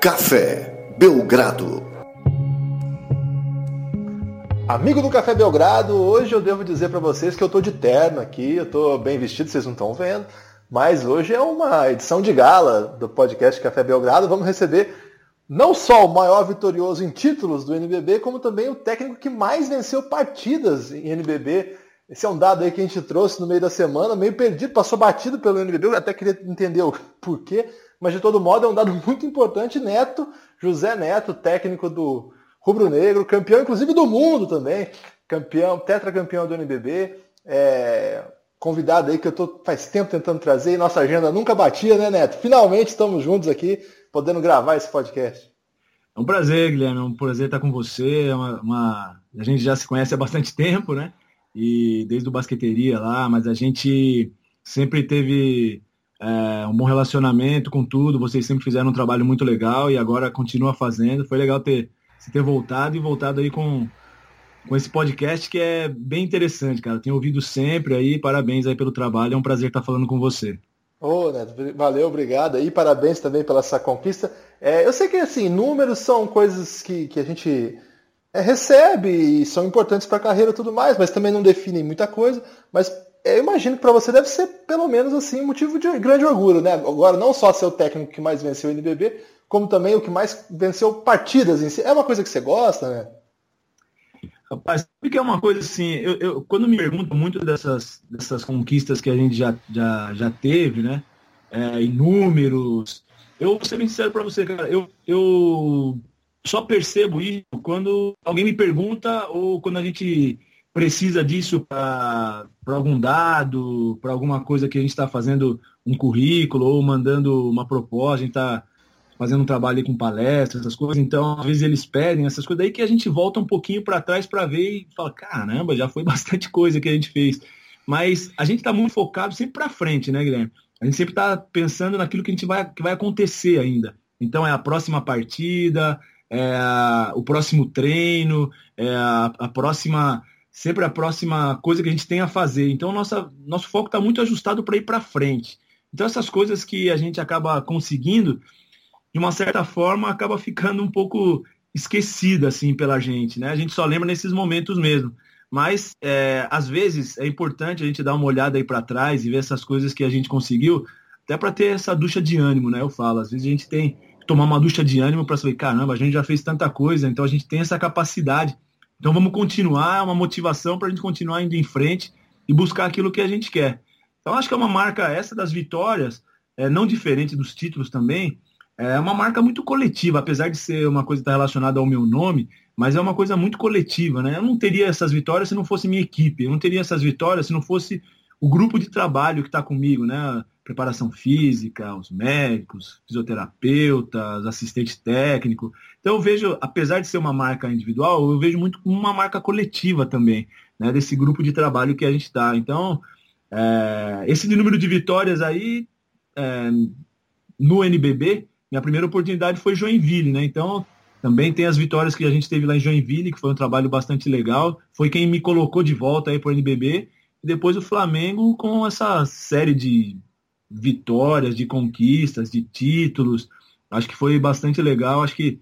Café Belgrado. Amigo do Café Belgrado, hoje eu devo dizer para vocês que eu tô de terno aqui, eu tô bem vestido, vocês não estão vendo, mas hoje é uma edição de gala do podcast Café Belgrado. Vamos receber não só o maior vitorioso em títulos do NBB, como também o técnico que mais venceu partidas em NBB. Esse é um dado aí que a gente trouxe no meio da semana, meio perdido, passou batido pelo NBB, eu até queria entender o porquê, mas de todo modo é um dado muito importante. Neto, José Neto, técnico do Rubro Negro, campeão inclusive do mundo também, campeão, tetracampeão do NBB, é, convidado aí que eu tô faz tempo tentando trazer e nossa agenda nunca batia, né, Neto? Finalmente estamos juntos aqui, podendo gravar esse podcast. É um prazer, Guilherme, é um prazer estar com você. É uma, uma... A gente já se conhece há bastante tempo, né? E desde o basqueteria lá, mas a gente sempre teve é, um bom relacionamento com tudo. Vocês sempre fizeram um trabalho muito legal e agora continua fazendo. Foi legal ter, ter voltado e voltado aí com, com esse podcast que é bem interessante, cara. Tenho ouvido sempre aí, parabéns aí pelo trabalho, é um prazer estar falando com você. Oh, Neto, valeu, obrigado aí, parabéns também pela essa conquista. É, eu sei que, assim, números são coisas que, que a gente é, recebe e são importantes para a carreira e tudo mais, mas também não definem muita coisa, mas eu imagino que para você deve ser, pelo menos, assim, motivo de grande orgulho, né? Agora, não só ser o técnico que mais venceu o NBB, como também o que mais venceu partidas em si. É uma coisa que você gosta, né? Rapaz, sabe que é uma coisa assim, eu, eu, quando me pergunto muito dessas, dessas conquistas que a gente já, já, já teve, né? É, eu vou ser bem sincero para você, cara, eu, eu só percebo isso quando alguém me pergunta ou quando a gente precisa disso para algum dado, para alguma coisa que a gente está fazendo um currículo ou mandando uma proposta, a gente está fazendo um trabalho com palestras, essas coisas. Então, às vezes eles pedem essas coisas, daí que a gente volta um pouquinho para trás para ver e fala, caramba, já foi bastante coisa que a gente fez. Mas a gente está muito focado sempre para frente, né, Guilherme? A gente sempre está pensando naquilo que a gente vai, que vai acontecer ainda. Então é a próxima partida, é a, o próximo treino, é a, a, próxima, sempre a próxima coisa que a gente tem a fazer. Então nossa, nosso foco está muito ajustado para ir para frente. Então essas coisas que a gente acaba conseguindo, de uma certa forma, acaba ficando um pouco esquecida assim pela gente, né? A gente só lembra nesses momentos mesmo. Mas é, às vezes é importante a gente dar uma olhada aí para trás e ver essas coisas que a gente conseguiu, até para ter essa ducha de ânimo, né? Eu falo, às vezes a gente tem que tomar uma ducha de ânimo para saber, caramba, a gente já fez tanta coisa, então a gente tem essa capacidade. Então vamos continuar, é uma motivação para a gente continuar indo em frente e buscar aquilo que a gente quer. Então acho que é uma marca essa das vitórias, é, não diferente dos títulos também, é uma marca muito coletiva, apesar de ser uma coisa que está relacionada ao meu nome, mas é uma coisa muito coletiva, né? Eu não teria essas vitórias se não fosse minha equipe, eu não teria essas vitórias se não fosse o grupo de trabalho que está comigo, né? Preparação física, os médicos, fisioterapeutas, assistente técnico. Então eu vejo, apesar de ser uma marca individual, eu vejo muito uma marca coletiva também, né? Desse grupo de trabalho que a gente está. Então, é, esse número de vitórias aí é, no NBB minha primeira oportunidade foi Joinville, né? Então, também tem as vitórias que a gente teve lá em Joinville, que foi um trabalho bastante legal. Foi quem me colocou de volta aí para o NBB. E depois o Flamengo com essa série de vitórias, de conquistas, de títulos. Acho que foi bastante legal. Acho que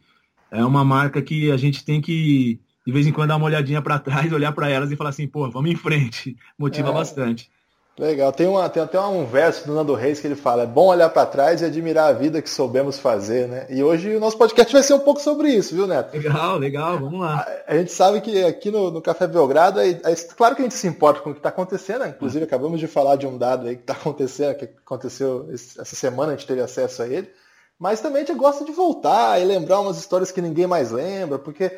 é uma marca que a gente tem que, de vez em quando, dar uma olhadinha para trás, olhar para elas e falar assim, pô, vamos em frente. Motiva é. bastante. Legal. Tem, uma, tem até um verso do Nando Reis que ele fala: é bom olhar para trás e admirar a vida que soubemos fazer, né? E hoje o nosso podcast vai ser um pouco sobre isso, viu, Neto? Legal, legal, vamos lá. A, a gente sabe que aqui no, no Café Belgrado, é, é, claro que a gente se importa com o que está acontecendo, né? inclusive é. acabamos de falar de um dado aí que está acontecendo, que aconteceu essa semana, a gente teve acesso a ele, mas também a gente gosta de voltar e lembrar umas histórias que ninguém mais lembra, porque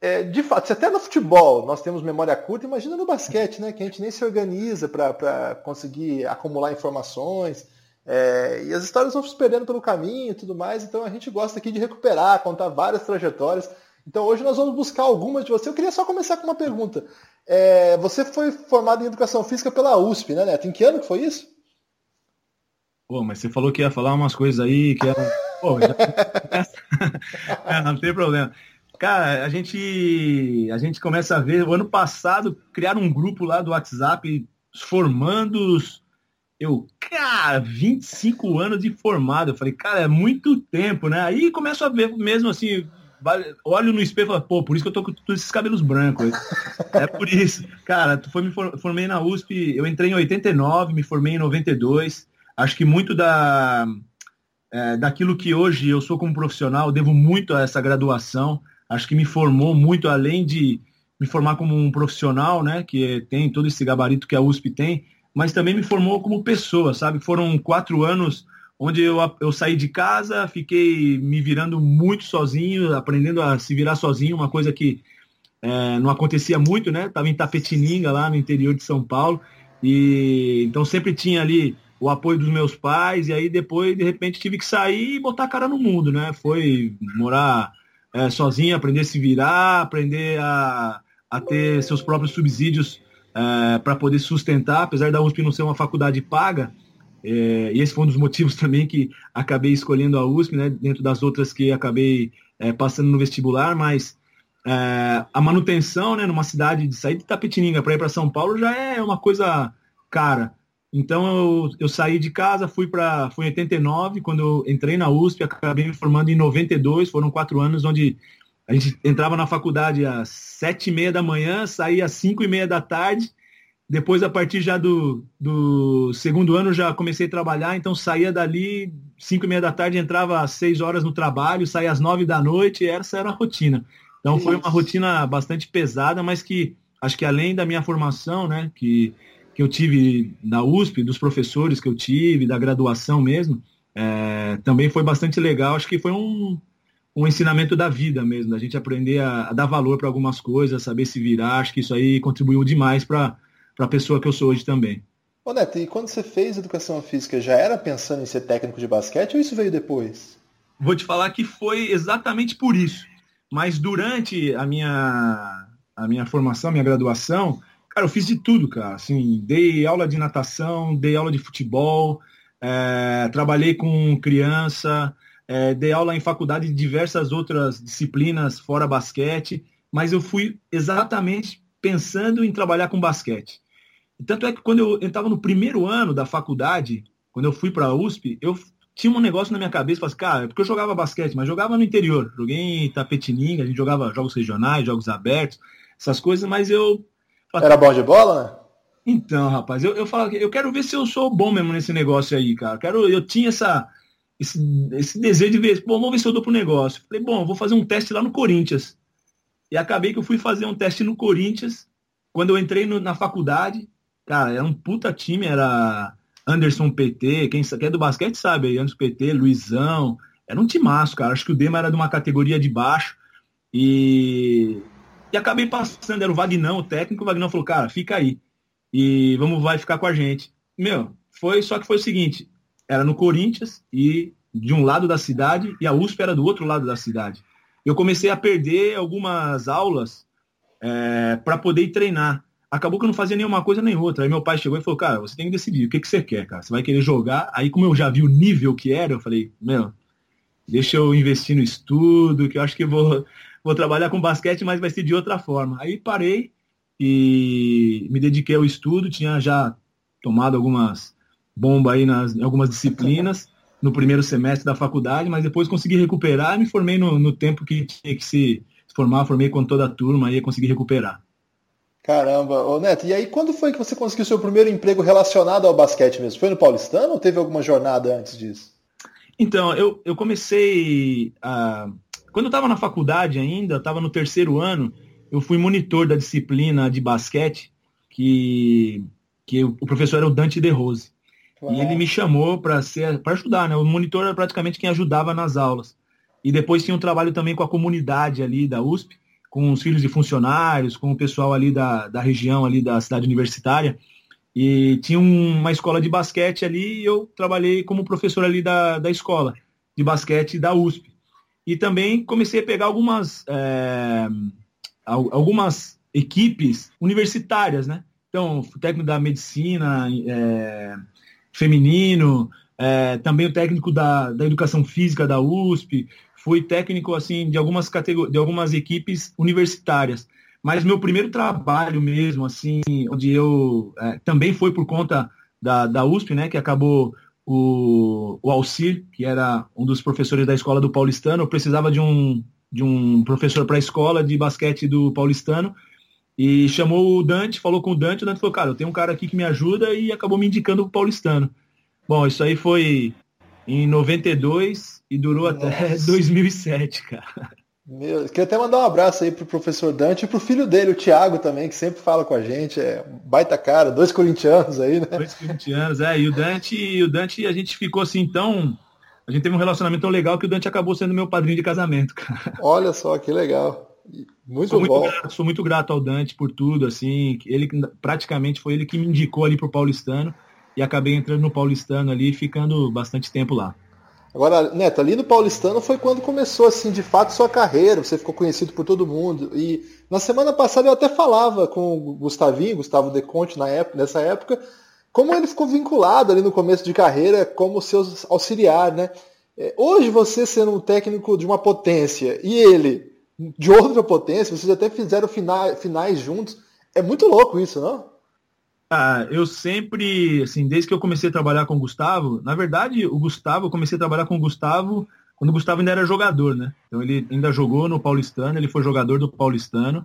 é, de fato, se até no futebol nós temos memória curta, imagina no basquete, né? Que a gente nem se organiza para conseguir acumular informações. É, e as histórias vão se perdendo pelo caminho e tudo mais, então a gente gosta aqui de recuperar, contar várias trajetórias. Então hoje nós vamos buscar algumas de você. Eu queria só começar com uma pergunta. É, você foi formado em Educação Física pela USP, né, Neto? Em que ano que foi isso? Pô, mas você falou que ia falar umas coisas aí que eram... Pô, já... é, não tem problema. Cara, a gente, a gente começa a ver, o ano passado, criaram um grupo lá do WhatsApp, os formandos Eu, cara, 25 anos de formado. Eu falei, cara, é muito tempo, né? Aí começo a ver mesmo assim, olho no espelho e falo, pô, por isso que eu tô com todos esses cabelos brancos. é por isso. Cara, tu foi, me formei na USP, eu entrei em 89, me formei em 92. Acho que muito da, é, daquilo que hoje eu sou como profissional, devo muito a essa graduação. Acho que me formou muito, além de me formar como um profissional, né, que tem todo esse gabarito que a USP tem, mas também me formou como pessoa, sabe? Foram quatro anos onde eu, eu saí de casa, fiquei me virando muito sozinho, aprendendo a se virar sozinho, uma coisa que é, não acontecia muito, né? Estava em Tapetininga, lá no interior de São Paulo, e então sempre tinha ali o apoio dos meus pais, e aí depois, de repente, tive que sair e botar a cara no mundo, né? Foi morar é, sozinho, aprender a se virar, aprender a, a ter seus próprios subsídios é, para poder sustentar, apesar da USP não ser uma faculdade paga, é, e esse foi um dos motivos também que acabei escolhendo a USP, né, dentro das outras que acabei é, passando no vestibular, mas é, a manutenção né, numa cidade de sair de Tapetininga para ir para São Paulo já é uma coisa cara. Então eu, eu saí de casa, fui para fui em 89, quando eu entrei na USP, acabei me formando em 92, foram quatro anos onde a gente entrava na faculdade às sete e meia da manhã, saía às cinco e meia da tarde, depois, a partir já do, do segundo ano, já comecei a trabalhar, então saía dali, cinco e meia da tarde, entrava às seis horas no trabalho, saía às nove da noite, essa era a rotina. Então foi uma rotina bastante pesada, mas que acho que além da minha formação, né, que, que eu tive na USP, dos professores que eu tive, da graduação mesmo, é, também foi bastante legal. Acho que foi um, um ensinamento da vida mesmo, da gente aprender a, a dar valor para algumas coisas, saber se virar. Acho que isso aí contribuiu demais para a pessoa que eu sou hoje também. Ô Neto, e quando você fez educação física, já era pensando em ser técnico de basquete ou isso veio depois? Vou te falar que foi exatamente por isso. Mas durante a minha, a minha formação, minha graduação, cara, eu fiz de tudo, cara. Assim, dei aula de natação, dei aula de futebol, é, trabalhei com criança, é, dei aula em faculdade de diversas outras disciplinas fora basquete, mas eu fui exatamente pensando em trabalhar com basquete. Tanto é que quando eu estava no primeiro ano da faculdade, quando eu fui para a USP, eu tinha um negócio na minha cabeça, falei, assim, cara, porque eu jogava basquete, mas jogava no interior. Joguei em Tapetininga, a gente jogava jogos regionais, jogos abertos, essas coisas, mas eu. Era bom de bola, né? Então, rapaz, eu, eu falo eu quero ver se eu sou bom mesmo nesse negócio aí, cara. Quero, eu tinha essa, esse, esse desejo de ver, bom, vamos ver se eu dou pro negócio. Falei, bom, vou fazer um teste lá no Corinthians. E acabei que eu fui fazer um teste no Corinthians. Quando eu entrei no, na faculdade, Cara, era um puta time, era Anderson PT, quem, quem é do basquete sabe aí, Anderson PT, Luizão, era um timaço, cara. Acho que o Dema era de uma categoria de baixo. E, e acabei passando, era o Vagnão, o técnico, o Vagnão falou, cara, fica aí. E vamos, vai ficar com a gente. Meu, foi, só que foi o seguinte, era no Corinthians e de um lado da cidade e a USP era do outro lado da cidade. Eu comecei a perder algumas aulas é, para poder treinar acabou que eu não fazia nenhuma coisa nem outra. Aí meu pai chegou e falou, cara, você tem que decidir, o que, que você quer, cara? Você vai querer jogar? Aí como eu já vi o nível que era, eu falei, meu, deixa eu investir no estudo, que eu acho que vou, vou trabalhar com basquete, mas vai ser de outra forma. Aí parei e me dediquei ao estudo, tinha já tomado algumas bombas aí nas, em algumas disciplinas no primeiro semestre da faculdade, mas depois consegui recuperar e me formei no, no tempo que tinha que se formar, formei com toda a turma e consegui recuperar. Caramba, ô Neto, e aí quando foi que você conseguiu seu primeiro emprego relacionado ao basquete mesmo? Foi no Paulistano ou teve alguma jornada antes disso? Então, eu, eu comecei a. Quando eu estava na faculdade ainda, estava no terceiro ano, eu fui monitor da disciplina de basquete, que, que o professor era o Dante De Rose. E ele me chamou para ajudar, né? O monitor era praticamente quem ajudava nas aulas. E depois tinha um trabalho também com a comunidade ali da USP com os filhos de funcionários, com o pessoal ali da, da região ali da cidade universitária. E tinha uma escola de basquete ali e eu trabalhei como professor ali da, da escola de basquete da USP. E também comecei a pegar algumas, é, algumas equipes universitárias, né? Então, o técnico da medicina é, feminino, é, também o técnico da, da educação física da USP, fui técnico assim de algumas categorias, de algumas equipes universitárias. Mas meu primeiro trabalho mesmo, assim, onde eu é, também foi por conta da, da USP, né, que acabou o, o Alcir, que era um dos professores da escola do Paulistano, precisava de um, de um professor para a escola de basquete do Paulistano, e chamou o Dante, falou com o Dante, o Dante falou, cara, eu tenho um cara aqui que me ajuda, e acabou me indicando o Paulistano. Bom, isso aí foi em 92 e durou Nossa. até 2007, cara. Meu, queria até mandar um abraço aí pro professor Dante e pro filho dele, o Thiago também, que sempre fala com a gente. É baita cara, dois corintianos aí, né? Dois corintianos, é. E o Dante, e o Dante, a gente ficou assim tão. A gente teve um relacionamento tão legal que o Dante acabou sendo meu padrinho de casamento, cara. Olha só, que legal. Muito sou bom. Muito grato, sou muito grato ao Dante por tudo, assim. Ele praticamente foi ele que me indicou ali pro Paulistano e acabei entrando no Paulistano ali, ficando bastante tempo lá. Agora, Neto, ali no Paulistano foi quando começou, assim, de fato, sua carreira, você ficou conhecido por todo mundo. E na semana passada eu até falava com o Gustavinho, Gustavo De Conte, na época, nessa época, como ele ficou vinculado ali no começo de carreira como seu auxiliar, né? É, hoje você sendo um técnico de uma potência e ele de outra potência, vocês até fizeram finais juntos. É muito louco isso, não? Ah, eu sempre, assim, desde que eu comecei a trabalhar com o Gustavo, na verdade, o Gustavo, eu comecei a trabalhar com o Gustavo quando o Gustavo ainda era jogador, né? Então ele ainda jogou no Paulistano, ele foi jogador do Paulistano,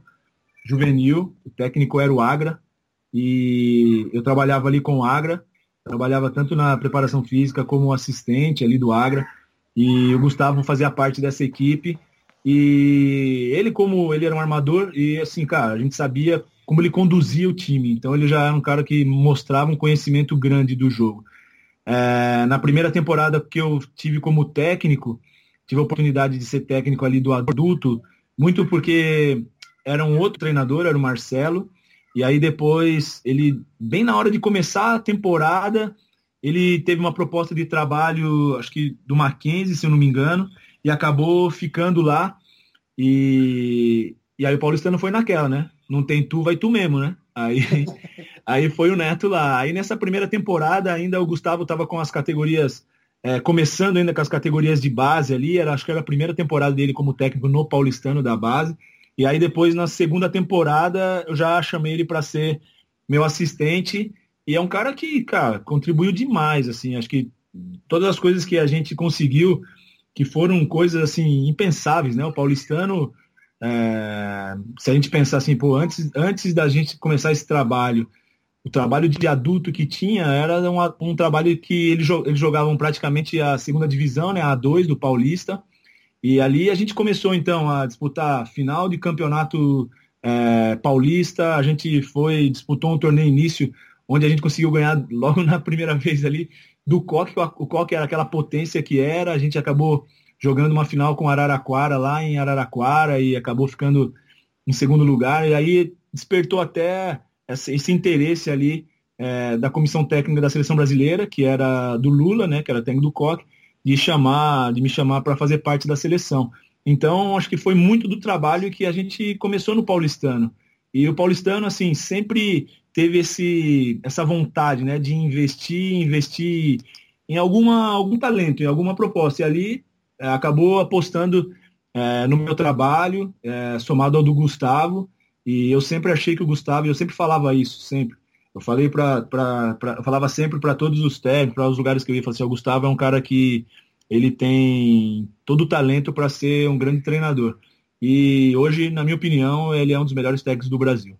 juvenil, o técnico era o Agra, e eu trabalhava ali com o Agra, trabalhava tanto na preparação física como assistente ali do Agra, e o Gustavo fazia parte dessa equipe, e ele como ele era um armador, e assim, cara, a gente sabia como ele conduzia o time. Então ele já era um cara que mostrava um conhecimento grande do jogo. É, na primeira temporada que eu tive como técnico, tive a oportunidade de ser técnico ali do adulto, muito porque era um outro treinador, era o Marcelo, e aí depois ele, bem na hora de começar a temporada, ele teve uma proposta de trabalho, acho que do Mackenzie, se eu não me engano, e acabou ficando lá. E, e aí o Paulistano foi naquela, né? Não tem tu, vai tu mesmo, né? Aí, aí foi o Neto lá. Aí nessa primeira temporada ainda o Gustavo estava com as categorias, é, começando ainda com as categorias de base ali, era, acho que era a primeira temporada dele como técnico no Paulistano da base. E aí depois na segunda temporada eu já chamei ele para ser meu assistente. E é um cara que, cara, contribuiu demais, assim, acho que todas as coisas que a gente conseguiu, que foram coisas assim impensáveis, né? O Paulistano é, se a gente pensar assim, pô, antes, antes da gente começar esse trabalho, o trabalho de adulto que tinha era um, um trabalho que eles, jogavam praticamente a segunda divisão, né, a A2 do Paulista. E ali a gente começou então a disputar final de campeonato é, paulista. A gente foi, disputou um torneio início onde a gente conseguiu ganhar logo na primeira vez ali do Coque. O Coque era aquela potência que era, a gente acabou jogando uma final com Araraquara lá em Araraquara e acabou ficando em segundo lugar. E aí despertou até esse interesse ali é, da comissão técnica da seleção brasileira, que era do Lula, né, que era técnico do Coque, de chamar, de me chamar para fazer parte da seleção. Então, acho que foi muito do trabalho que a gente começou no Paulistano. E o Paulistano, assim, sempre teve esse, essa vontade, né, de investir, investir em alguma, algum talento, em alguma proposta. E ali acabou apostando é, no meu trabalho, é, somado ao do Gustavo, e eu sempre achei que o Gustavo, eu sempre falava isso, sempre. Eu falei para, eu falava sempre para todos os técnicos, para os lugares que eu ia, falei assim, o Gustavo é um cara que ele tem todo o talento para ser um grande treinador. E hoje, na minha opinião, ele é um dos melhores técnicos do Brasil.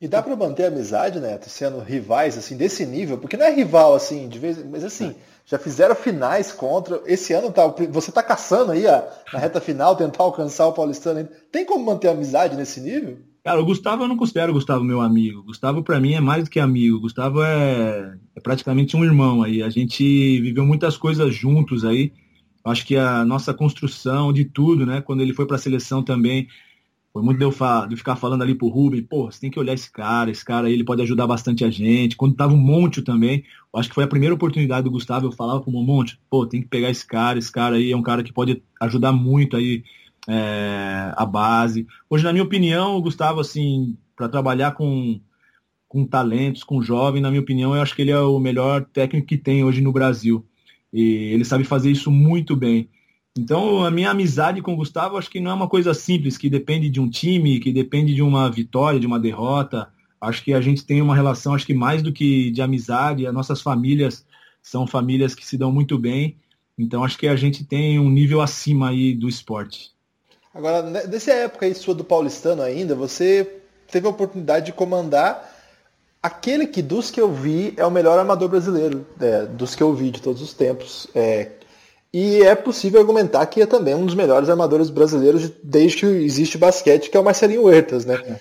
E dá para manter a amizade, Neto, sendo rivais assim desse nível? Porque não é rival assim, de vez, mas assim, já fizeram finais contra. Esse ano tá, você tá caçando aí a, na reta final, tentar alcançar o Paulistano. Tem como manter amizade nesse nível? Cara, o Gustavo eu não considero o Gustavo meu amigo. Gustavo para mim é mais do que amigo. Gustavo é, é praticamente um irmão aí. A gente viveu muitas coisas juntos aí. Acho que a nossa construção de tudo, né? Quando ele foi para a seleção também, foi muito de eu, de ficar falando ali pro Rubem, pô, você tem que olhar esse cara, esse cara aí, ele pode ajudar bastante a gente. Quando tava o Monte também, eu acho que foi a primeira oportunidade do Gustavo, eu falava pro Monte, pô, tem que pegar esse cara, esse cara aí é um cara que pode ajudar muito aí é, a base. Hoje, na minha opinião, o Gustavo, assim, para trabalhar com, com talentos, com jovem, na minha opinião, eu acho que ele é o melhor técnico que tem hoje no Brasil. E ele sabe fazer isso muito bem. Então, a minha amizade com o Gustavo acho que não é uma coisa simples, que depende de um time, que depende de uma vitória, de uma derrota. Acho que a gente tem uma relação, acho que mais do que de amizade, as nossas famílias são famílias que se dão muito bem. Então acho que a gente tem um nível acima aí do esporte. Agora, nessa época aí sua do paulistano ainda, você teve a oportunidade de comandar aquele que dos que eu vi é o melhor armador brasileiro, é, dos que eu vi de todos os tempos. É, e é possível argumentar que é também um dos melhores armadores brasileiros desde que existe basquete, que é o Marcelinho Huertas, né?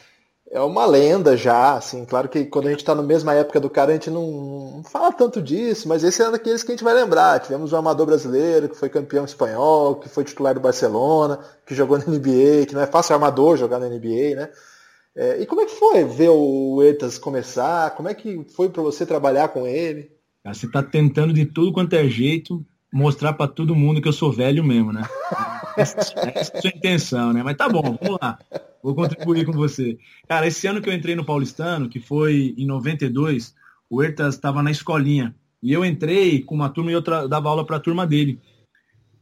É uma lenda já, assim, claro que quando a gente está na mesma época do cara, a gente não, fala tanto disso, mas esse é daqueles que a gente vai lembrar. Tivemos um amador brasileiro que foi campeão espanhol, que foi titular do Barcelona, que jogou na NBA, que não é fácil armador jogar na NBA, né? É, e como é que foi ver o Etas começar? Como é que foi para você trabalhar com ele? Você está tentando de tudo quanto é jeito mostrar para todo mundo que eu sou velho mesmo, né? Essa, é a sua intenção, né? Mas tá bom, vamos lá. Vou contribuir com você. Cara, esse ano que eu entrei no Paulistano, que foi em 92, o Ertas estava na escolinha. E eu entrei com uma turma e eu dava aula para a turma dele.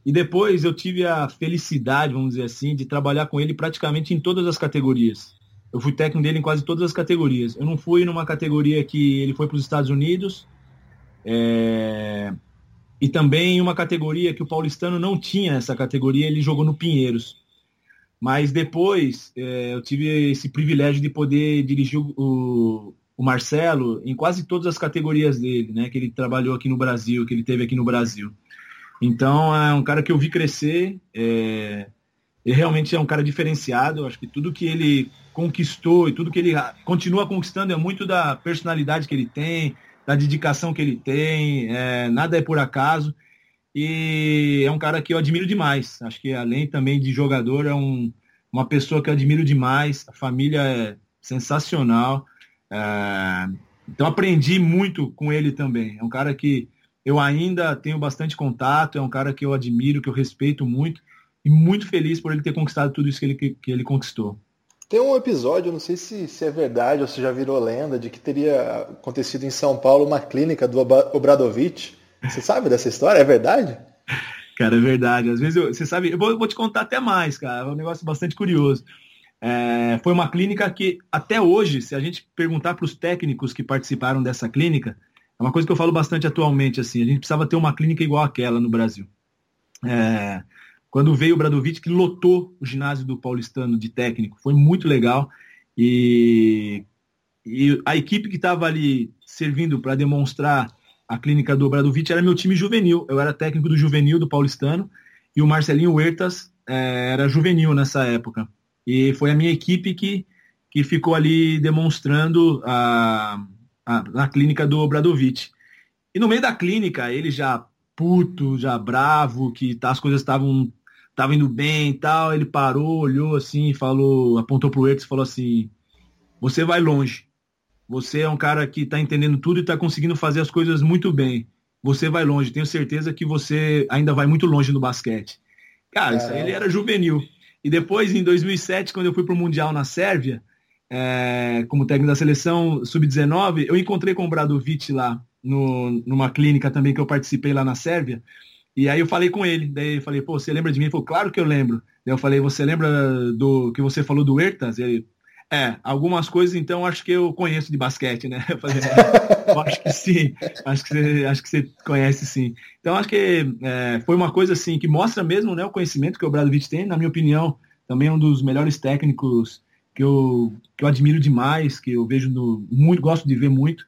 E depois eu tive a felicidade, vamos dizer assim, de trabalhar com ele praticamente em todas as categorias. Eu fui técnico dele em quase todas as categorias. Eu não fui numa categoria que ele foi para os Estados Unidos. É e também uma categoria que o paulistano não tinha essa categoria, ele jogou no Pinheiros. Mas depois é, eu tive esse privilégio de poder dirigir o, o, Marcelo em quase todas as categorias dele, né? Que ele trabalhou aqui no Brasil, que ele teve aqui no Brasil. Então é um cara que eu vi crescer. É, ele realmente é um cara diferenciado. Acho que tudo que ele conquistou e tudo que ele continua conquistando é muito da personalidade que ele tem, da dedicação que ele tem, é, nada é por acaso. E é um cara que eu admiro demais. Acho que além também de jogador, é um, uma pessoa que eu admiro demais. A família é sensacional. É, então aprendi muito com ele também. É um cara que eu ainda tenho bastante contato, é um cara que eu admiro, que eu respeito muito e muito feliz por ele ter conquistado tudo isso que ele, que ele conquistou. Tem um episódio, não sei se, se é verdade ou se já virou lenda, de que teria acontecido em São Paulo uma clínica do Obradovic. Você sabe dessa história? É verdade? Cara, é verdade. Às vezes, eu, você sabe, eu vou, vou, te contar até mais, cara. É um negócio bastante curioso. É, foi uma clínica que, até hoje, se a gente perguntar para os técnicos que participaram dessa clínica, é uma coisa que eu falo bastante atualmente, assim, a gente precisava ter uma clínica igual àquela no Brasil. É, quando veio o Bradovic, que lotou o ginásio do Paulistano de técnico. Foi muito legal. E, e a equipe que estava ali servindo para demonstrar a clínica do Bradovic era meu time juvenil. Eu era técnico do juvenil do Paulistano e o Marcelinho Huertas é, era juvenil nessa época. E foi a minha equipe que, que ficou ali demonstrando a, a, na clínica do Bradovic. E no meio da clínica, ele já puto, já bravo, que tá, as coisas estavam tava indo bem e tal, ele parou, olhou assim, falou, apontou pro Ertz e falou assim: "Você vai longe. Você é um cara que está entendendo tudo e está conseguindo fazer as coisas muito bem. Você vai longe. Tenho certeza que você ainda vai muito longe no basquete." Cara, isso aí ele era juvenil. E depois, em 2007, quando eu fui pro Mundial na Sérvia, é, como técnico da seleção sub-19, eu encontrei com o Bradovic lá, no, numa clínica também que eu participei lá na Sérvia. E aí eu falei com ele, daí eu falei, pô, você lembra de mim? Ele falou, claro que eu lembro. Daí eu falei, você lembra do que você falou do Ertas? Ele, é, algumas coisas então acho que eu conheço de basquete, né? Eu falei, é, eu acho que sim, acho que você, acho que você conhece sim. Então acho que é, foi uma coisa assim que mostra mesmo né, o conhecimento que o Bradovic tem, na minha opinião, também é um dos melhores técnicos que eu, que eu admiro demais, que eu vejo no, muito, gosto de ver muito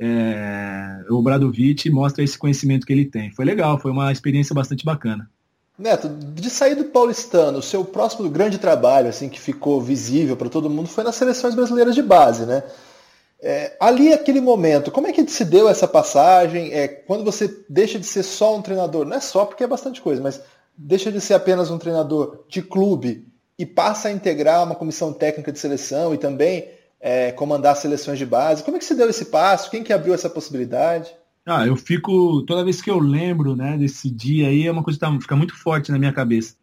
é, o Bradovic mostra esse conhecimento que ele tem. Foi legal, foi uma experiência bastante bacana. Neto, de sair do paulistano, o seu próximo grande trabalho, assim, que ficou visível para todo mundo, foi nas seleções brasileiras de base, né? É, ali, aquele momento, como é que se deu essa passagem? É, quando você deixa de ser só um treinador, não é só porque é bastante coisa, mas deixa de ser apenas um treinador de clube e passa a integrar uma comissão técnica de seleção e também é, comandar seleções de base. Como é que se deu esse passo? Quem que abriu essa possibilidade? Ah, eu fico, toda vez que eu lembro, né, desse dia aí, é uma coisa que tá, fica muito forte na minha cabeça.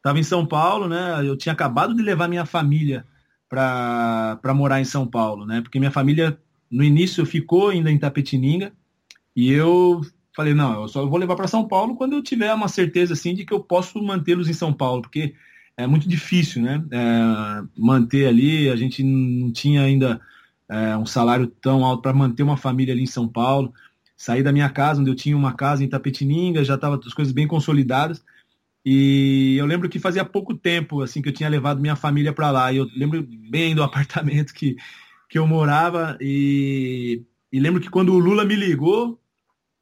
Tava em São Paulo, né, eu tinha acabado de levar minha família para morar em São Paulo, né, porque minha família, no início, ficou ainda em Tapetininga, e eu falei, não, eu só vou levar para São Paulo quando eu tiver uma certeza, assim, de que eu posso mantê-los em São Paulo, porque é muito difícil, né? É, manter ali, a gente não tinha ainda é, um salário tão alto para manter uma família ali em São Paulo. Saí da minha casa, onde eu tinha uma casa em Tapetininga, já estava as coisas bem consolidadas. E eu lembro que fazia pouco tempo assim que eu tinha levado minha família para lá. E eu lembro bem do apartamento que, que eu morava. E, e lembro que quando o Lula me ligou,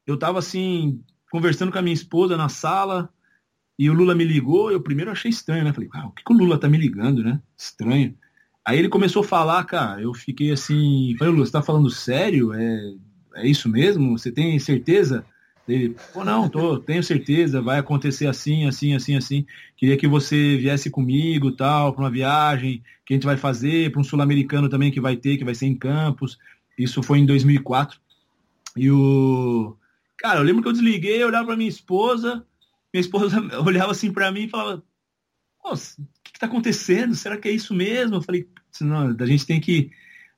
eu estava assim, conversando com a minha esposa na sala. E o Lula me ligou, eu primeiro achei estranho, né? Falei, ah, o que, que o Lula tá me ligando, né? Estranho. Aí ele começou a falar, cara, eu fiquei assim, falei, Lula, você tá falando sério? É, é isso mesmo? Você tem certeza? Ele, pô, não, tô, tenho certeza, vai acontecer assim, assim, assim, assim. Queria que você viesse comigo, tal, para uma viagem que a gente vai fazer, para um sul-americano também que vai ter, que vai ser em Campos. Isso foi em 2004. E o cara, eu lembro que eu desliguei, eu olhava para minha esposa, minha esposa olhava assim para mim e falava: Nossa, o que está acontecendo? Será que é isso mesmo? Eu falei: Não, a gente tem que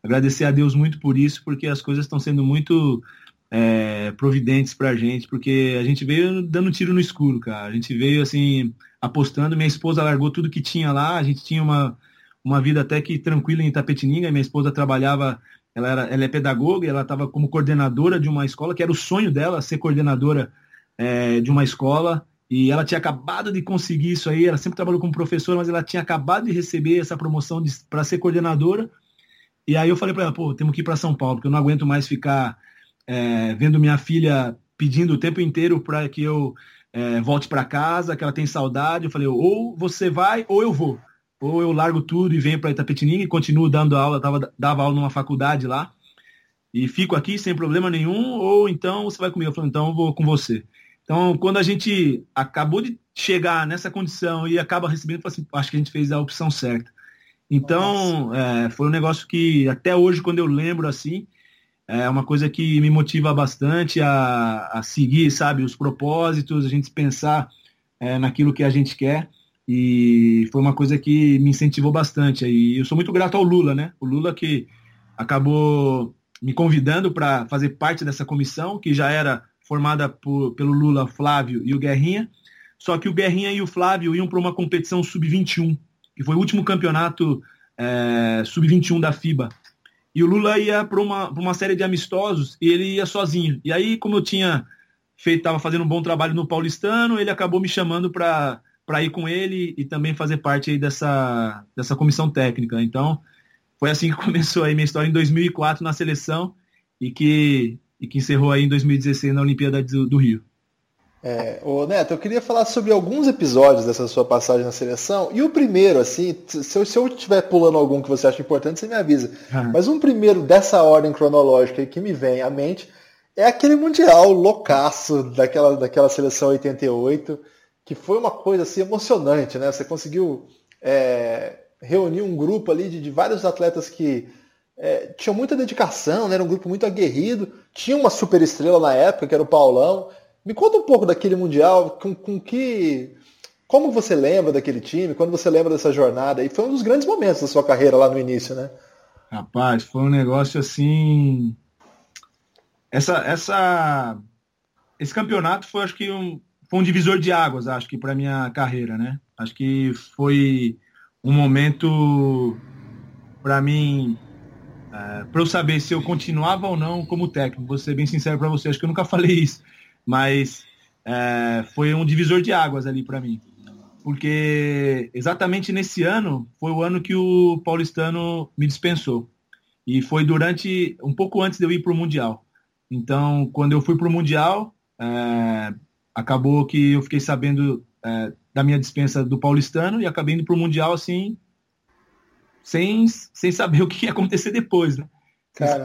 agradecer a Deus muito por isso, porque as coisas estão sendo muito é, providentes pra gente, porque a gente veio dando tiro no escuro, cara. A gente veio assim, apostando. Minha esposa largou tudo que tinha lá, a gente tinha uma, uma vida até que tranquila em Itapetininga. Minha esposa trabalhava, ela, era, ela é pedagoga, ela estava como coordenadora de uma escola, que era o sonho dela, ser coordenadora é, de uma escola. E ela tinha acabado de conseguir isso aí, ela sempre trabalhou como professora, mas ela tinha acabado de receber essa promoção para ser coordenadora. E aí eu falei para ela, pô, temos que ir para São Paulo, porque eu não aguento mais ficar é, vendo minha filha pedindo o tempo inteiro para que eu é, volte para casa, que ela tem saudade. Eu falei, ou você vai ou eu vou. Ou eu largo tudo e venho para Itapetininga e continuo dando aula, tava, dava aula numa faculdade lá, e fico aqui sem problema nenhum, ou então você vai comigo. Eu falei, então eu vou com você. Então, quando a gente acabou de chegar nessa condição e acaba recebendo, assim, acho que a gente fez a opção certa. Então, é, foi um negócio que até hoje, quando eu lembro assim, é uma coisa que me motiva bastante a, a seguir, sabe, os propósitos, a gente pensar é, naquilo que a gente quer. E foi uma coisa que me incentivou bastante. E eu sou muito grato ao Lula, né? O Lula que acabou me convidando para fazer parte dessa comissão, que já era formada por, pelo Lula, Flávio e o Guerrinha. Só que o Guerrinha e o Flávio iam para uma competição sub-21, que foi o último campeonato é, sub-21 da FIBA. E o Lula ia para uma, uma série de amistosos e ele ia sozinho. E aí, como eu tinha feito, estava fazendo um bom trabalho no Paulistano, ele acabou me chamando para ir com ele e também fazer parte aí dessa, dessa comissão técnica. Então, foi assim que começou aí minha história em 2004 na seleção e que, e que encerrou aí em 2016 na Olimpíada do, do Rio. É, ô Neto, eu queria falar sobre alguns episódios dessa sua passagem na seleção. E o primeiro, assim, se eu, se eu estiver pulando algum que você acha importante, você me avisa. Uhum. Mas um primeiro dessa ordem cronológica que me vem à mente é aquele Mundial loucaço daquela, daquela seleção 88, que foi uma coisa assim emocionante, né? Você conseguiu é, reunir um grupo ali de, de vários atletas que é, tinham muita dedicação, né? era um grupo muito aguerrido. Tinha uma super estrela na época, que era o Paulão me conta um pouco daquele Mundial, com, com que. Como você lembra daquele time? Quando você lembra dessa jornada? E foi um dos grandes momentos da sua carreira lá no início, né? Rapaz, foi um negócio assim. Essa, essa, esse campeonato foi, acho que, um, foi um divisor de águas, acho que, para minha carreira, né? Acho que foi um momento para mim, é, para eu saber se eu continuava ou não como técnico. Vou ser bem sincero para você, acho que eu nunca falei isso mas é, foi um divisor de águas ali para mim. Porque exatamente nesse ano foi o ano que o paulistano me dispensou. E foi durante, um pouco antes de eu ir para o Mundial. Então, quando eu fui para o Mundial, é, acabou que eu fiquei sabendo da minha dispensa do paulistano e acabei indo para o Mundial assim, sem, sem saber o que ia acontecer depois, né?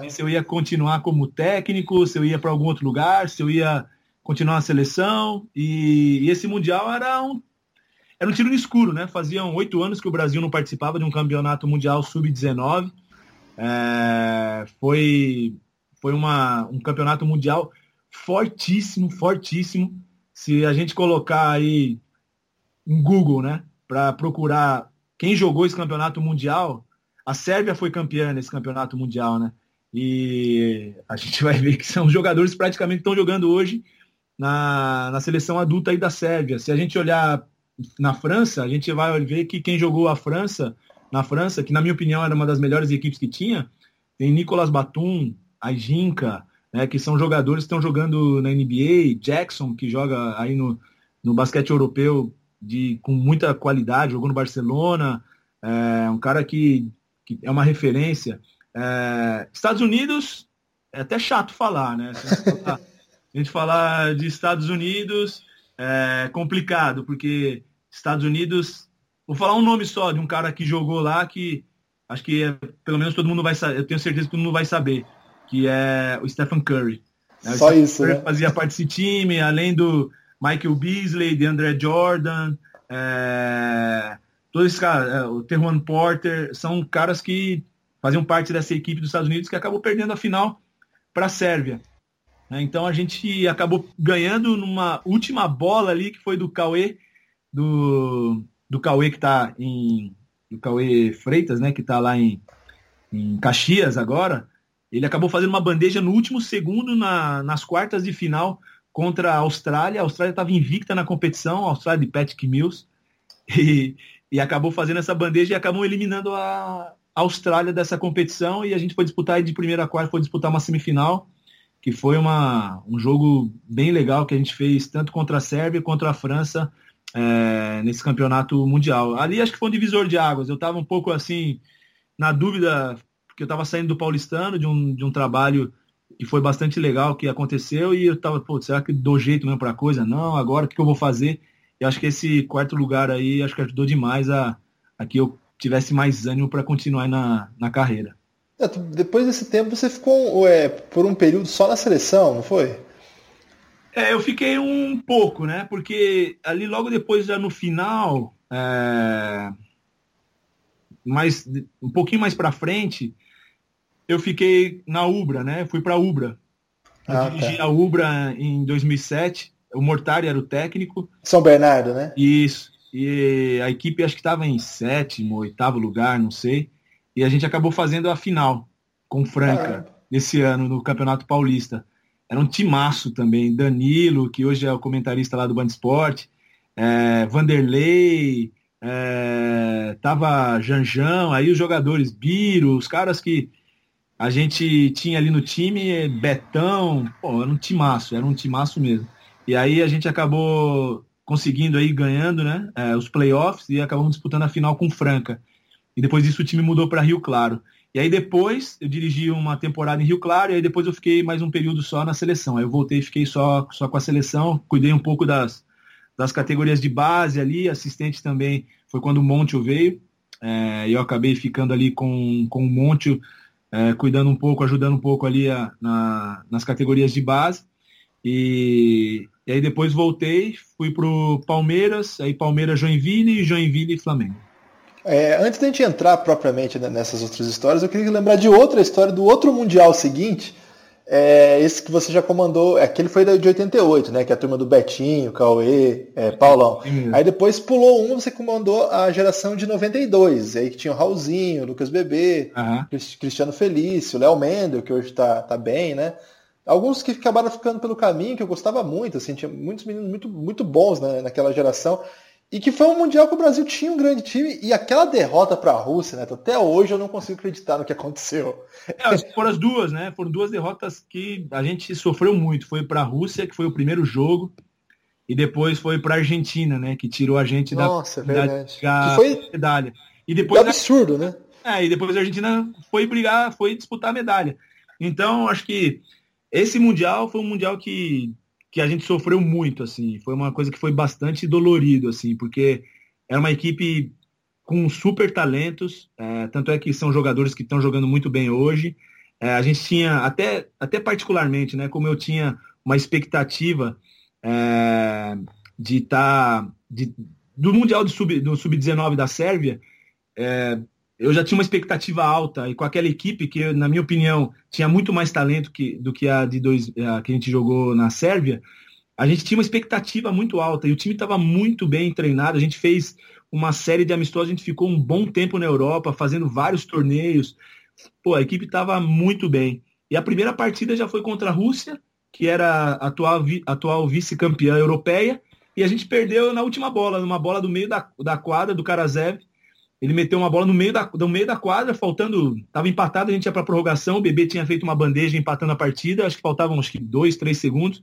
Se eu ia continuar como técnico, se eu ia para algum outro lugar, se eu ia continuar na seleção. E, e, esse Mundial era um, era um tiro no escuro, né? Faziam oito anos que o Brasil não participava de um campeonato mundial sub-19. É, foi foi uma, um campeonato mundial fortíssimo, fortíssimo. Se a gente colocar aí um Google, né, para procurar quem jogou esse campeonato mundial, a Sérvia foi campeã nesse campeonato mundial, né? E a gente vai ver que são jogadores praticamente estão jogando hoje na, na seleção adulta aí da Sérvia. Se a gente olhar na França, a gente vai ver que quem jogou a França, na França, que na minha opinião era uma das melhores equipes que tinha, tem Nicolas Batum, Ajinka, né, que são jogadores que estão jogando na NBA, Jackson, que joga aí no, no basquete europeu de, com muita qualidade, jogou no Barcelona, é um cara que, que é uma referência. É, Estados Unidos, é até chato falar, né? a gente falar de Estados Unidos é complicado, porque Estados Unidos, vou falar um nome só de um cara que jogou lá que acho que é, pelo menos todo mundo vai saber, eu tenho certeza que todo mundo vai saber, que é o Stephen Curry. Né? Só Stephen isso, Curry né? Fazia parte desse time, além do Michael Beasley, de André Jordan, é, todos esses caras, é, o Terwan Porter, são caras que faziam parte dessa equipe dos Estados Unidos que acabou perdendo a final para a Sérvia. Né? Então a gente acabou ganhando numa última bola ali que foi do Cauê, do, do Cauê que está em. do Cauê Freitas, né? Que está lá em, em Caxias agora. Ele acabou fazendo uma bandeja no último segundo na, nas quartas de final contra a Austrália. A Austrália estava invicta na competição, a Austrália de Patrick Mills. E, e acabou fazendo essa bandeja e acabou eliminando a Austrália dessa competição. E a gente foi disputar de primeira a quarta, foi disputar uma semifinal, que foi uma, um jogo bem legal que a gente fez tanto contra a Sérvia quanto a França é, nesse campeonato mundial. Ali acho que foi um divisor de águas. Eu estava um pouco assim, na dúvida, porque eu estava saindo do paulistano, de um, de um trabalho que foi bastante legal que aconteceu, e eu estava, pô, será que dou jeito mesmo para a coisa? Não, agora o que eu vou fazer? E acho que esse quarto lugar aí acho que ajudou demais a, a que eu tivesse mais ânimo para continuar na, na carreira. É, depois desse tempo você ficou é, por um período só na seleção, não foi? É, eu fiquei um pouco, né? Porque ali logo depois, já no final, é... mais, um pouquinho mais para frente, eu fiquei na Ubra, né? Fui para Ubra. Eu Ah, dirigi tá. a Ubra em 2007. O Mortari era o técnico. São Bernardo, né? Isso. E a equipe acho que estava em sétimo, oitavo lugar, não sei. E a gente acabou fazendo a final com Franca nesse ano no Campeonato Paulista. Era um timaço também. Danilo, que hoje é o comentarista lá do Band Esporte, é, Vanderlei, é, tava Janjão, aí os jogadores, Biro, os caras que a gente tinha ali no time, é, Betão, pô, era um timaço, era um timaço mesmo. E aí a gente acabou conseguindo aí ganhando, né, é, os playoffs e acabamos disputando a final com Franca. E depois disso o time mudou para Rio Claro. E aí depois eu dirigi uma temporada em Rio Claro e aí depois eu fiquei mais um período só na seleção. Aí eu voltei e fiquei só, só com a seleção, cuidei um pouco das, das categorias de base ali, assistente também foi quando o Monte veio. É, eu acabei ficando ali com, com o Monte, é, cuidando um pouco, ajudando um pouco ali a, na, nas categorias de base. E, e aí depois voltei, fui pro Palmeiras, aí Palmeiras Joinville, Joinville e Flamengo. É, antes da gente entrar propriamente nessas outras histórias, eu queria lembrar de outra história do outro Mundial seguinte. É, esse que você já comandou, aquele foi de 88, né? Que é a turma do Betinho, Cauê, é, Paulão. Aí depois pulou um, você comandou a geração de 92, aí que tinha o Raulzinho, Lucas Bebê. Cris- Cristiano Felício, Léo Mendel, que hoje tá, tá bem, né? Alguns que acabaram ficando pelo caminho, que eu gostava muito, assim, tinha muitos meninos muito, muito bons né, naquela geração. E que foi um Mundial que o Brasil tinha um grande time, e aquela derrota para a Rússia, né? Até hoje eu não consigo acreditar no que aconteceu. É, foram as duas, né? Foram duas derrotas que a gente sofreu muito. Foi para a Rússia, que foi o primeiro jogo, e depois foi para a Argentina, né? Que tirou a gente Nossa, é da, da Que foi medalha. E depois, absurdo, né? é, e depois a Argentina foi brigar, foi disputar a medalha. Então, acho que esse mundial foi um mundial que, que a gente sofreu muito, assim. Foi uma coisa que foi bastante dolorido, assim, porque era uma equipe com super talentos, é, tanto é que são jogadores que estão jogando muito bem hoje. É, a gente tinha, até, até particularmente, né, como eu tinha uma expectativa é, de estar do Mundial Sub- do Sub-19 da Sérvia, é, eu já tinha uma expectativa alta e com aquela equipe que, na minha opinião, tinha muito mais talento que, do que a de dois a que a gente jogou na Sérvia, a gente tinha uma expectativa muito alta e o time estava muito bem treinado. A gente fez uma série de amistosos, a gente ficou um bom tempo na Europa, fazendo vários torneios. Pô, a equipe estava muito bem. E a primeira partida já foi contra a Rússia, que era a atual, atual vice-campeã europeia, e a gente perdeu na última bola, numa bola do meio da, da quadra do Karazev, ele meteu uma bola no meio da, no meio da quadra, faltando. Estava empatado, a gente ia para prorrogação, o Bebê tinha feito uma bandeja empatando a partida, acho que faltavam acho que dois, três segundos.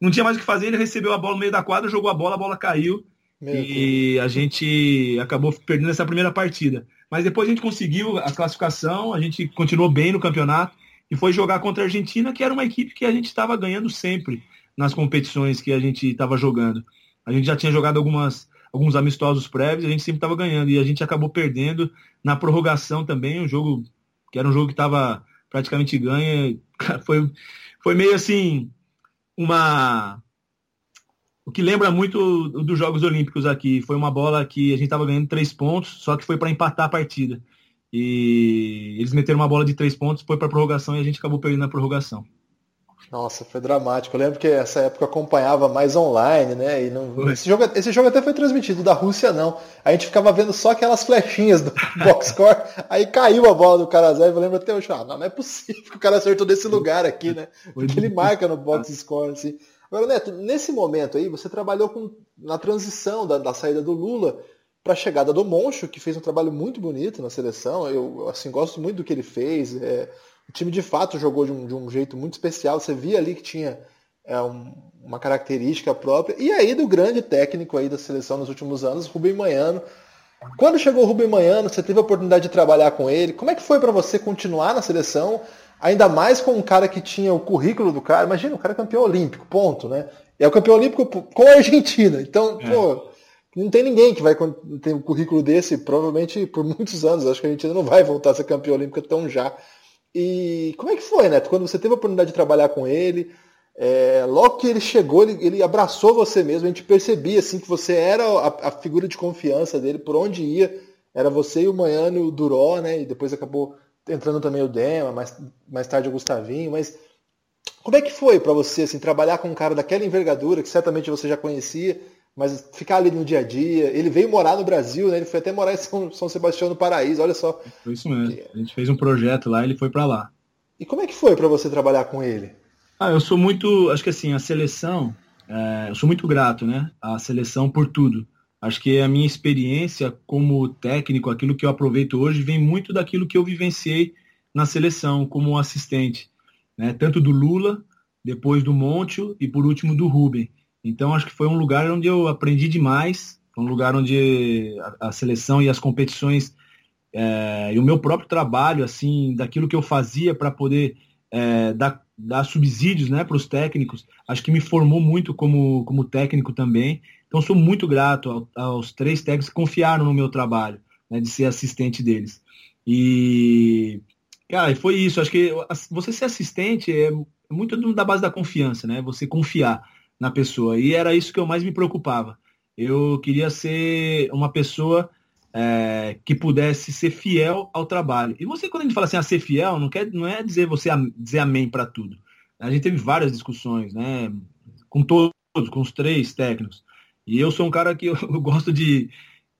Não tinha mais o que fazer, ele recebeu a bola no meio da quadra, jogou a bola, a bola caiu. Meu e Deus. a gente acabou perdendo essa primeira partida. Mas depois a gente conseguiu a classificação, a gente continuou bem no campeonato e foi jogar contra a Argentina, que era uma equipe que a gente estava ganhando sempre nas competições que a gente estava jogando. A gente já tinha jogado algumas, alguns amistosos prévios, a gente sempre estava ganhando e a gente acabou perdendo na prorrogação também, um jogo que era um jogo que estava praticamente ganha. Foi, foi meio assim uma o que lembra muito dos Jogos Olímpicos aqui. Foi uma bola que a gente estava ganhando três pontos, só que foi para empatar a partida. E eles meteram uma bola de três pontos, foi para prorrogação e a gente acabou perdendo a prorrogação. Nossa, foi dramático. Eu lembro que essa época eu acompanhava mais online, né? E não... esse, jogo, esse jogo até foi transmitido, da Rússia não. A gente ficava vendo só aquelas flechinhas do box score, aí caiu a bola do Karazé, eu lembro até hoje, ah, não, não é possível que o cara acertou desse lugar aqui, né? Porque ele marca no box score, assim. Agora, Neto, nesse momento aí, você trabalhou com, na transição da, da saída do Lula para a chegada do Moncho, que fez um trabalho muito bonito na seleção. Eu, assim, gosto muito do que ele fez. É, o time, de fato, jogou de um, de um, jeito muito especial. Você via ali que tinha é, um, uma característica própria. E aí, do grande técnico aí da seleção nos últimos anos, Rubem Manhano. Quando chegou o Rubem Manhano, você teve a oportunidade de trabalhar com ele. Como é que foi para você continuar na seleção Ainda mais com um cara que tinha o currículo do cara. Imagina, o cara é campeão olímpico, ponto, né? E é o campeão olímpico com a Argentina. Então, é. pô, não tem ninguém que vai ter um currículo desse, provavelmente por muitos anos. Acho que a Argentina não vai voltar a ser campeão olímpico tão já. E como é que foi, Neto? Quando você teve a oportunidade de trabalhar com ele, é, logo que ele chegou, ele, ele, abraçou você mesmo, a gente percebia assim que você era a, a, figura de confiança dele, por onde ia, era você e o Manhano o Duró, né? E depois acabou entrando também o Dema, mais, mais tarde o Gustavinho, mas como é que foi para você assim, trabalhar com um cara daquela envergadura, que certamente você já conhecia, mas ficar ali no dia a dia? Ele veio morar no Brasil, né? Ele foi até morar em São, São Sebastião no Paraíso, olha só. Foi isso mesmo. A gente fez um projeto lá, ele foi para lá. E como é que foi para você trabalhar com ele? Ah, eu sou muito, acho que assim, a seleção, é, eu sou muito grato, né? A seleção por tudo. Acho que a minha experiência como técnico, aquilo que eu aproveito hoje, vem muito daquilo que eu vivenciei na seleção como assistente, né? tanto do Lula, depois do Monte e por último do Ruben. Então acho que foi um lugar onde eu aprendi demais, foi um lugar onde a, a seleção e as competições é, e o meu próprio trabalho, assim, daquilo que eu fazia para poder é, dar, dar subsídios né, para os técnicos, acho que me formou muito como, como técnico também então, sou muito grato aos três técnicos que confiaram no meu trabalho, né, de ser assistente deles. E, cara, foi isso. Acho que você ser assistente é muito da base da confiança, né? Você confiar na pessoa. E era isso que eu mais me preocupava. Eu queria ser uma pessoa é, que pudesse ser fiel ao trabalho. E você, quando a gente fala assim, a ser fiel, não, quer, não é dizer você dizer amém para tudo. A gente teve várias discussões, né? Com todos, com os três técnicos. E eu sou um cara que eu, eu gosto de,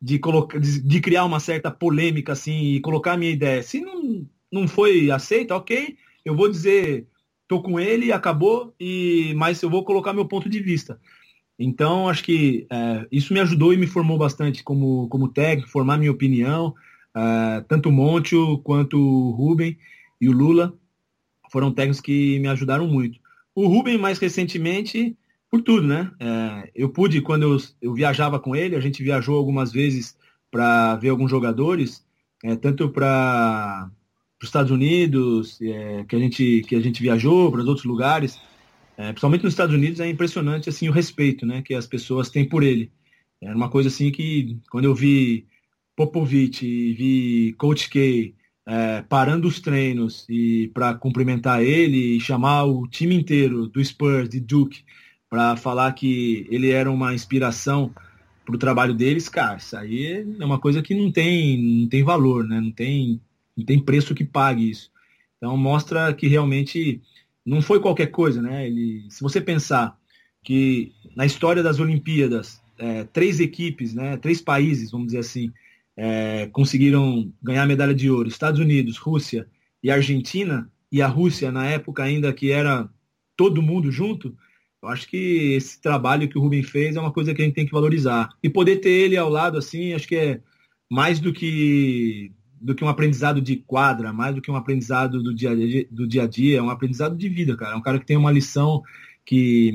de, colocar, de, de, criar uma certa polêmica assim e colocar a minha ideia. Se não, não foi aceita, ok, eu vou dizer, tô com ele, acabou, e mas eu vou colocar meu ponto de vista. Então, acho que é, isso me ajudou e me formou bastante como, como técnico, formar minha opinião. É, tanto o quanto o Rubem e o Lula foram técnicos que me ajudaram muito. O Rubem, mais recentemente, por tudo, né? É, eu pude, quando eu, eu viajava com ele, a gente viajou algumas vezes para ver alguns jogadores, é, tanto para os Estados Unidos, é, que, a gente, que a gente viajou, para os outros lugares. É, principalmente nos Estados Unidos é impressionante assim o respeito né, que as pessoas têm por ele. É uma coisa assim que, quando eu vi Popovich e vi Coach K é, parando os treinos e para cumprimentar ele e chamar o time inteiro do Spurs, de Duke, para falar que ele era uma inspiração para o trabalho deles, cara, isso aí é uma coisa que não tem, não tem valor, né? Não tem, não tem preço que pague isso. Então mostra que realmente não foi qualquer coisa, né? Ele, se você pensar que na história das Olimpíadas, é, três equipes, né, três países, vamos dizer assim, é, conseguiram ganhar medalha de ouro: Estados Unidos, Rússia e Argentina. E a Rússia, na época ainda que era todo mundo junto, eu acho que esse trabalho que o Rubem fez é uma coisa que a gente tem que valorizar. E poder ter ele ao lado, assim, acho que é, mais do que do que um aprendizado de quadra, mais do que um aprendizado do dia, do dia a dia, é um aprendizado de vida, cara. É um cara que tem uma lição que,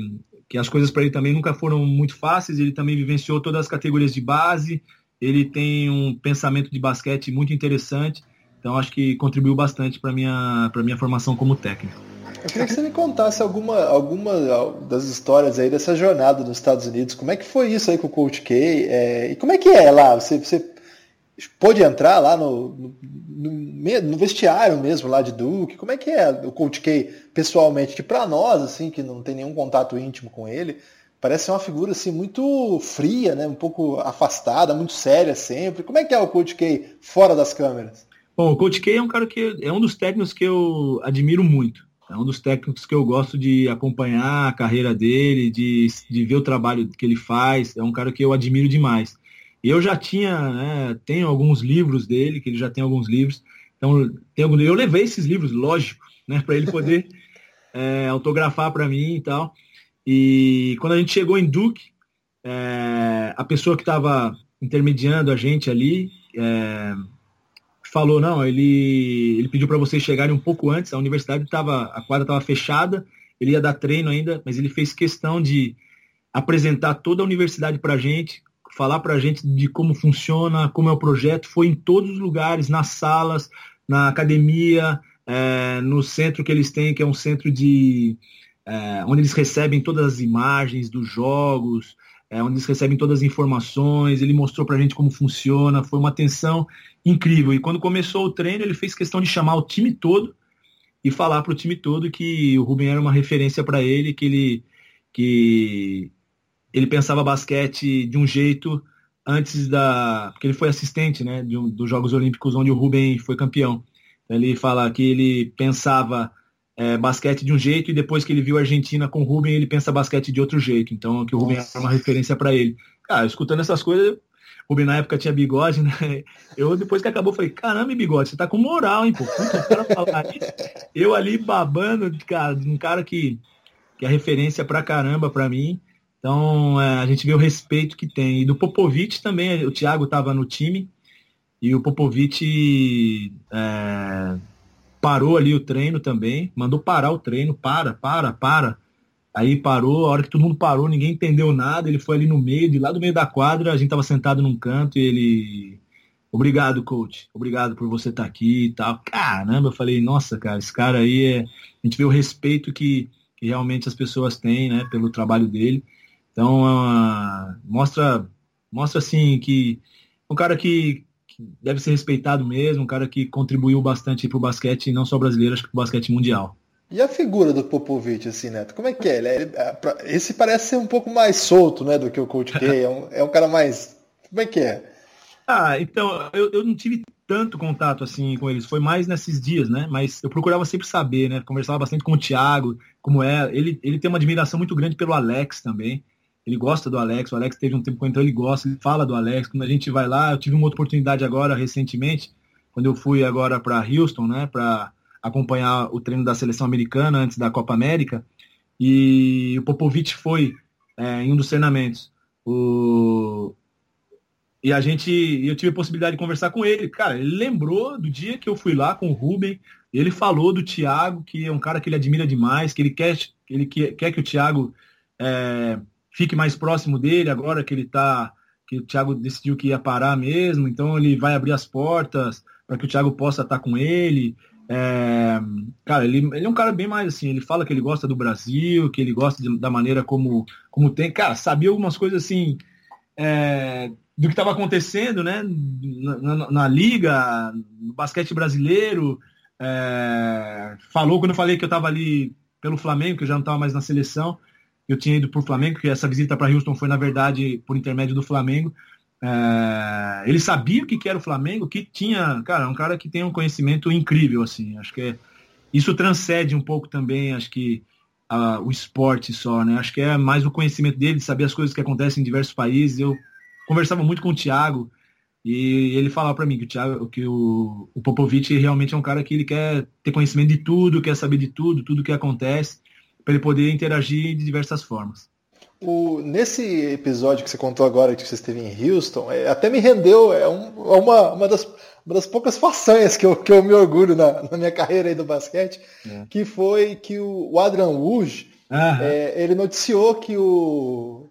que as coisas para ele também nunca foram muito fáceis, ele também vivenciou todas as categorias de base, ele tem um pensamento de basquete muito interessante, então acho que contribuiu bastante para minha para minha formação como técnico. Eu queria que você me contasse alguma, alguma das histórias aí dessa jornada nos Estados Unidos. Como é que foi isso aí com o Coach K? É, e como é que é lá? Você, você pôde entrar lá no, no, no, vestiário mesmo lá de Duke? Como é que é o Coach K pessoalmente? Que para nós, assim, que não tem nenhum contato íntimo com ele, parece ser uma figura assim muito fria, né? Um pouco afastada, muito séria sempre. Como é que é o Coach K fora das câmeras? Bom, o Coach K é um cara que é um dos técnicos que eu admiro muito. É um dos técnicos que eu gosto de acompanhar a carreira dele, de, de ver o trabalho que ele faz. É um cara que eu admiro demais. Eu já tinha, né, tenho alguns livros dele, que ele já tem alguns livros. Então, tem algum, eu levei esses livros, lógico, né, para ele poder é, autografar para mim e tal. E quando a gente chegou em Duke, é, a pessoa que estava intermediando a gente ali, é, falou, não, ele, ele pediu para vocês chegarem um pouco antes, a universidade estava, a quadra estava fechada, ele ia dar treino ainda, mas ele fez questão de apresentar toda a universidade para a gente, falar para a gente de como funciona, como é o projeto, foi em todos os lugares, nas salas, na academia, é, no centro que eles têm, que é um centro de é, onde eles recebem todas as imagens dos jogos, é, onde eles recebem todas as informações, ele mostrou para a gente como funciona, foi uma atenção incrível. E quando começou o treino, ele fez questão de chamar o time todo e falar para o time todo que o Rubem era uma referência para ele, que ele, que ele pensava basquete de um jeito antes da. Porque ele foi assistente né, de um, dos Jogos Olímpicos onde o Rubem foi campeão. Ele fala que ele pensava é, basquete de um jeito e depois que ele viu a Argentina com o Rubem, ele pensa basquete de outro jeito. Então, que o Rubem era uma referência para ele. Cara, escutando essas coisas, Rubem na época tinha bigode, né? Eu, depois que acabou, falei, caramba, bigode, você tá com moral, hein, pô? Puta, cara falar isso. Eu ali babando, cara, um cara que, que é referência pra caramba pra mim. Então, é, a gente vê o respeito que tem. E do Popovic também, o Thiago tava no time, e o Popovic é, parou ali o treino também, mandou parar o treino, para, para, para. Aí parou, a hora que todo mundo parou, ninguém entendeu nada, ele foi ali no meio, de lá do meio da quadra, a gente tava sentado num canto e ele. Obrigado, coach. Obrigado por você estar tá aqui e tal. Caramba, eu falei, nossa, cara, esse cara aí é. A gente vê o respeito que, que realmente as pessoas têm, né, pelo trabalho dele. Então, uh, mostra, mostra assim que um cara que, que, deve ser respeitado mesmo, um cara que contribuiu bastante para o basquete, não só brasileiro, acho que para o basquete mundial. E a figura do Popovich, assim, Neto, como é que é? Ele, é, esse parece ser um pouco mais solto, né, do que o Coach K. É um, é um cara mais. Como é que é? Ah, então, eu, eu não tive tanto contato assim com eles, foi mais nesses dias, né? Mas eu procurava sempre saber, né? Conversava bastante com o Thiago, como é. Ele, ele tem uma admiração muito grande pelo Alex também. Ele gosta do Alex, o Alex teve um tempo com então ele gosta, ele fala do Alex. Quando a gente vai lá, eu tive uma oportunidade agora recentemente, quando eu fui agora para Houston, né, para acompanhar o treino da seleção americana antes da Copa América. E o Popovich foi é, em um dos treinamentos. O... E a gente, eu tive a possibilidade de conversar com ele. Cara, ele lembrou do dia que eu fui lá com o Ruben. Ele falou do Thiago, que é um cara que ele admira demais, que ele quer, ele quer, quer que o Thiago é, fique mais próximo dele agora que ele está que o Thiago decidiu que ia parar mesmo, então ele vai abrir as portas para que o Thiago possa estar tá com ele. É, cara, ele, ele é um cara bem mais assim, ele fala que ele gosta do Brasil, que ele gosta de, da maneira como, como tem. Cara, sabia algumas coisas assim é, do que estava acontecendo, né? Na, na, na, liga, no basquete brasileiro. É, falou quando eu falei que eu estava ali pelo Flamengo, que eu já não estava mais na seleção. Eu tinha ido para o Flamengo, que essa visita para Houston foi, na verdade, por intermédio do Flamengo. É, ele sabia o que, que era o Flamengo, que tinha, cara, um cara que tem um conhecimento incrível, assim. Acho que é, isso transcende um pouco também, acho que a, o esporte só, né? Acho que é mais o conhecimento dele, de saber as coisas que acontecem em diversos países. Eu conversava muito com o Thiago e ele falava para mim que o Thiago, que o, o realmente é um cara que ele quer ter conhecimento de tudo, quer saber de tudo, tudo que acontece, para ele poder interagir de diversas formas. O, nesse episódio que você contou agora que você esteve em Houston, é, até me rendeu é um, é uma, uma, das, uma das poucas façanhas que eu, que eu me orgulho na, na minha carreira aí do basquete, é. que foi que o, o Adrian Woods, é, ele noticiou que o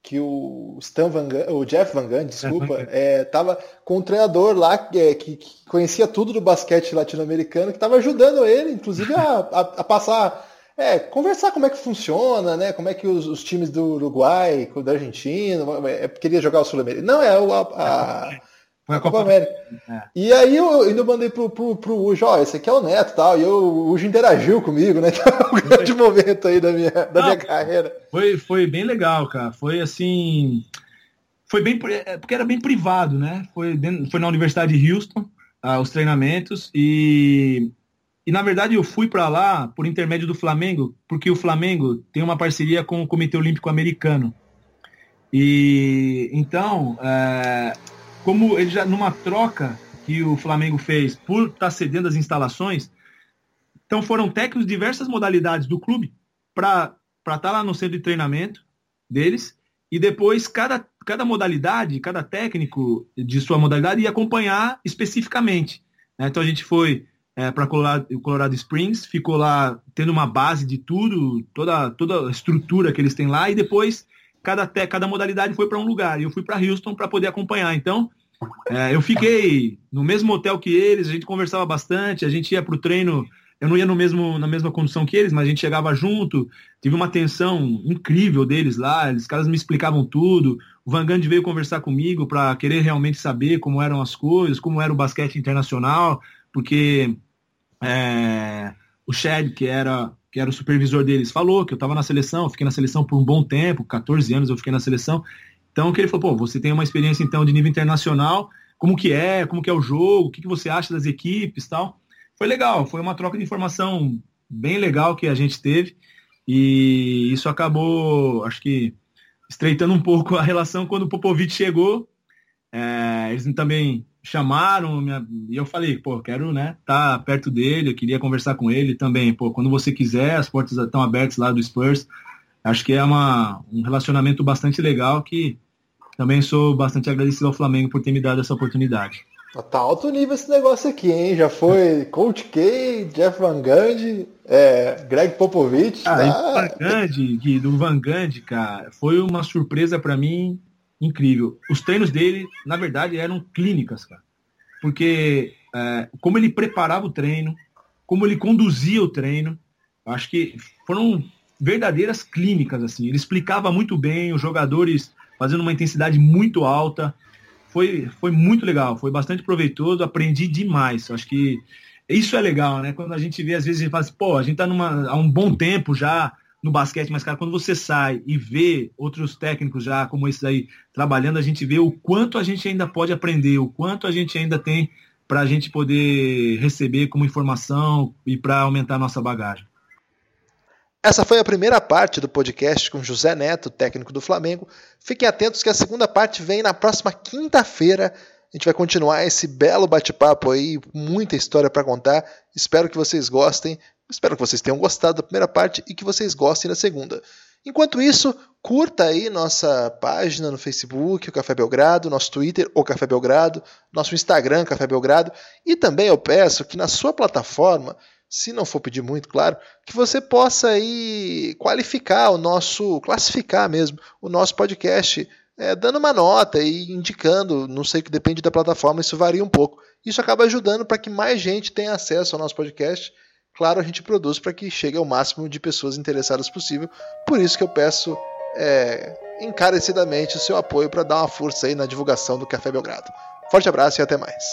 que o Stan Van Gunn, o Jeff Van Gunn, desculpa, estava com um treinador lá que, que, conhecia tudo do basquete latino-americano, que estava ajudando ele, inclusive, a, a, a passar é, conversar como é que funciona, né? Como é que os, os times do Uruguai, da Argentina, é, queria jogar o Sul-Americano. Não, é o, a, a, Foi a Copa, América. É. E aí eu ainda mandei pro, pro, pro Ujo, ó, esse aqui é o Neto tal. E eu, o Ujo interagiu comigo, né? Então é um grande momento aí da minha, da Não, minha carreira. Foi, foi bem legal, cara. Foi assim. Foi bem. É, porque era bem privado, né? Foi, foi na Universidade de Houston, ah, os treinamentos. E e na verdade eu fui para lá por intermédio do Flamengo, porque o Flamengo tem uma parceria com o Comitê Olímpico Americano. E então, é, como ele já numa troca que o Flamengo fez por estar tá cedendo as instalações, então foram técnicos de diversas modalidades do clube para estar tá lá no centro de treinamento deles e depois cada, cada modalidade, cada técnico de sua modalidade ia acompanhar especificamente. Né? Então a gente foi é, para Colorado, Colorado Springs, ficou lá tendo uma base de tudo, toda, toda a estrutura que eles têm lá, e depois cada, cada modalidade foi para um lugar. E eu fui para Houston para poder acompanhar. Então, é, eu fiquei no mesmo hotel que eles, a gente conversava bastante, a gente ia para o treino, eu não ia no mesmo, na mesma condição que eles, mas a gente chegava junto, tive uma atenção incrível deles lá, os caras me explicavam tudo. O Van Gundy veio conversar comigo para querer realmente saber como eram as coisas, como era o basquete internacional, porque é, o Chad, que era, que era o supervisor deles, falou que eu estava na seleção, fiquei na seleção por um bom tempo, 14 anos eu fiquei na seleção. Então que ele falou, pô, você tem uma experiência então de nível internacional, como que é, como que é o jogo, o que, que você acha das equipes tal. Foi legal, foi uma troca de informação bem legal que a gente teve e isso acabou, acho que estreitando um pouco a relação quando o Popovic chegou. É, eles também chamaram minha, e eu falei, pô, quero, né, tá perto dele, eu queria conversar com ele também, pô, quando você quiser, as portas estão abertas lá do Spurs. Acho que é uma, um relacionamento bastante legal que também sou bastante agradecido ao Flamengo por ter me dado essa oportunidade. Tá alto nível esse negócio aqui, hein? Já foi Coach K, Jeff Van Gundy, é, Greg Popovich. Ah, tá... Van Gundy, do Van Gundy, cara, foi uma surpresa para mim incrível. Os treinos dele, na verdade, eram clínicas, cara. Porque é, como ele preparava o treino, como ele conduzia o treino, acho que foram verdadeiras clínicas, assim. Ele explicava muito bem, os jogadores fazendo uma intensidade muito alta. Foi, foi muito legal, foi bastante proveitoso, aprendi demais. Acho que isso é legal, né? Quando a gente vê, às vezes, a gente fala assim, pô, a gente tá numa, há um bom tempo já no basquete, mas, cara, quando você sai e vê outros técnicos já como esses aí trabalhando, a gente vê o quanto a gente ainda pode aprender, o quanto a gente ainda tem para a gente poder receber como informação e para aumentar a nossa bagagem. Essa foi a primeira parte do podcast com José Neto, técnico do Flamengo. Fiquem atentos que a segunda parte vem na próxima quinta-feira. A gente vai continuar esse belo bate-papo aí, muita história para contar. Espero que vocês gostem. Espero que vocês tenham gostado da primeira parte e que vocês gostem da segunda. Enquanto isso, curta aí nossa página no Facebook, o Café Belgrado, nosso Twitter, o Café Belgrado, nosso Instagram, Café Belgrado, e também eu peço que na sua plataforma, se não for pedir muito, claro, que você possa aí qualificar o nosso, classificar mesmo, o nosso podcast, é, dando uma nota e indicando, não sei que depende da plataforma, isso varia um pouco. Isso acaba ajudando para que mais gente tenha acesso ao nosso podcast Claro, a gente produz para que chegue ao máximo de pessoas interessadas possível. Por isso que eu peço é, encarecidamente o seu apoio para dar uma força aí na divulgação do Café Belgrado. Forte abraço e até mais.